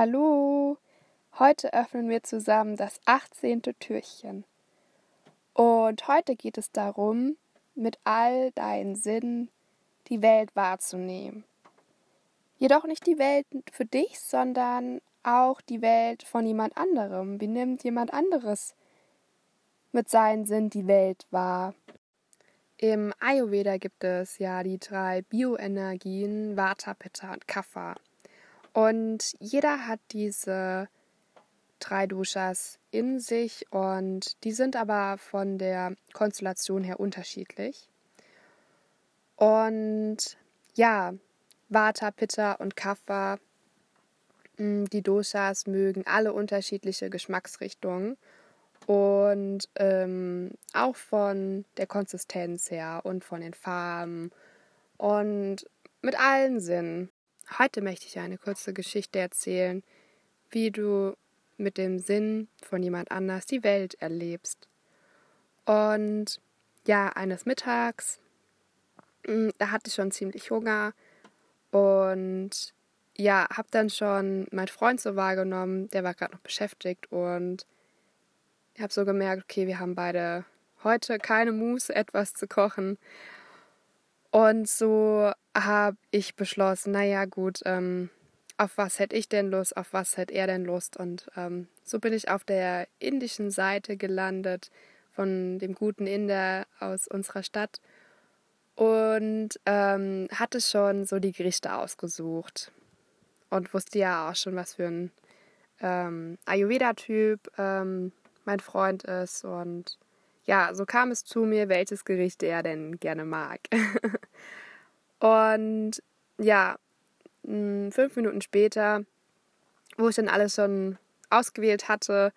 Hallo, heute öffnen wir zusammen das 18. Türchen. Und heute geht es darum, mit all deinen Sinnen die Welt wahrzunehmen. Jedoch nicht die Welt für dich, sondern auch die Welt von jemand anderem. Wie nimmt jemand anderes mit seinen Sinnen die Welt wahr? Im Ayurveda gibt es ja die drei Bioenergien Vata, Pitta und Kapha. Und jeder hat diese drei Doshas in sich und die sind aber von der Konstellation her unterschiedlich. Und ja, Vata, Pitta und Kapha, hm, die Doshas mögen alle unterschiedliche Geschmacksrichtungen und ähm, auch von der Konsistenz her und von den Farben und mit allen Sinnen. Heute möchte ich eine kurze Geschichte erzählen, wie du mit dem Sinn von jemand anders die Welt erlebst. Und ja, eines Mittags, mm, da hatte ich schon ziemlich Hunger und ja, habe dann schon meinen Freund so wahrgenommen, der war gerade noch beschäftigt und ich habe so gemerkt, okay, wir haben beide heute keine Muße, etwas zu kochen. Und so habe ich beschlossen, naja gut, ähm, auf was hätte ich denn Lust, auf was hätte er denn Lust. Und ähm, so bin ich auf der indischen Seite gelandet von dem guten Inder aus unserer Stadt und ähm, hatte schon so die Gerichte ausgesucht und wusste ja auch schon, was für ein ähm, Ayurveda-Typ ähm, mein Freund ist und ja, so kam es zu mir, welches Gericht er denn gerne mag. und ja, fünf Minuten später, wo ich dann alles schon ausgewählt hatte,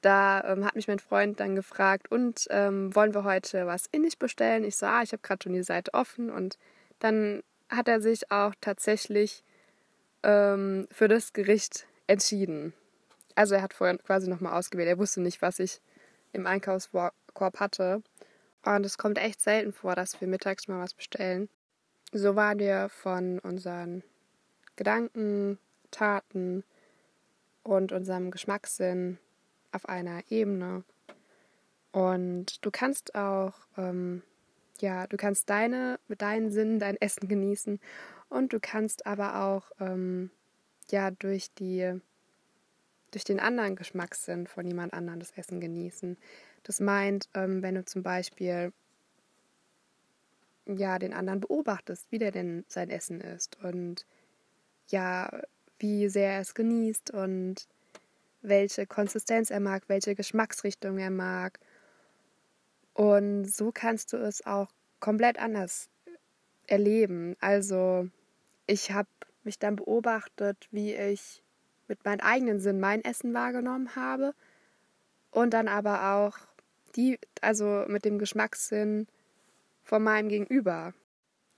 da ähm, hat mich mein Freund dann gefragt, und ähm, wollen wir heute was indisch bestellen? Ich so, ah, ich habe gerade schon die Seite offen. Und dann hat er sich auch tatsächlich ähm, für das Gericht entschieden. Also er hat vorher quasi nochmal ausgewählt. Er wusste nicht, was ich im Einkaufskorb hatte. Und es kommt echt selten vor, dass wir mittags mal was bestellen. So waren wir von unseren Gedanken, Taten und unserem Geschmackssinn auf einer Ebene. Und du kannst auch, ähm, ja, du kannst deine, mit deinen Sinnen dein Essen genießen und du kannst aber auch, ähm, ja, durch die durch den anderen Geschmackssinn von jemand anderem das Essen genießen. Das meint, ähm, wenn du zum Beispiel ja den anderen beobachtest, wie der denn sein Essen isst und ja, wie sehr er es genießt und welche Konsistenz er mag, welche Geschmacksrichtung er mag. Und so kannst du es auch komplett anders erleben. Also ich habe mich dann beobachtet, wie ich mit meinen eigenen Sinn mein Essen wahrgenommen habe und dann aber auch die, also mit dem Geschmackssinn von meinem Gegenüber.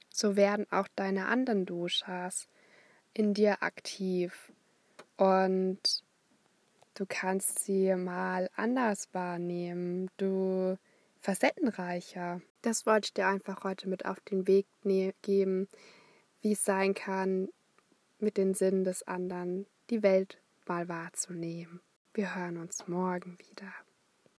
So werden auch deine anderen Doshas in dir aktiv und du kannst sie mal anders wahrnehmen, du facettenreicher. Das wollte ich dir einfach heute mit auf den Weg ne-, geben, wie es sein kann, mit den Sinnen des anderen die Welt mal wahrzunehmen. Wir hören uns morgen wieder.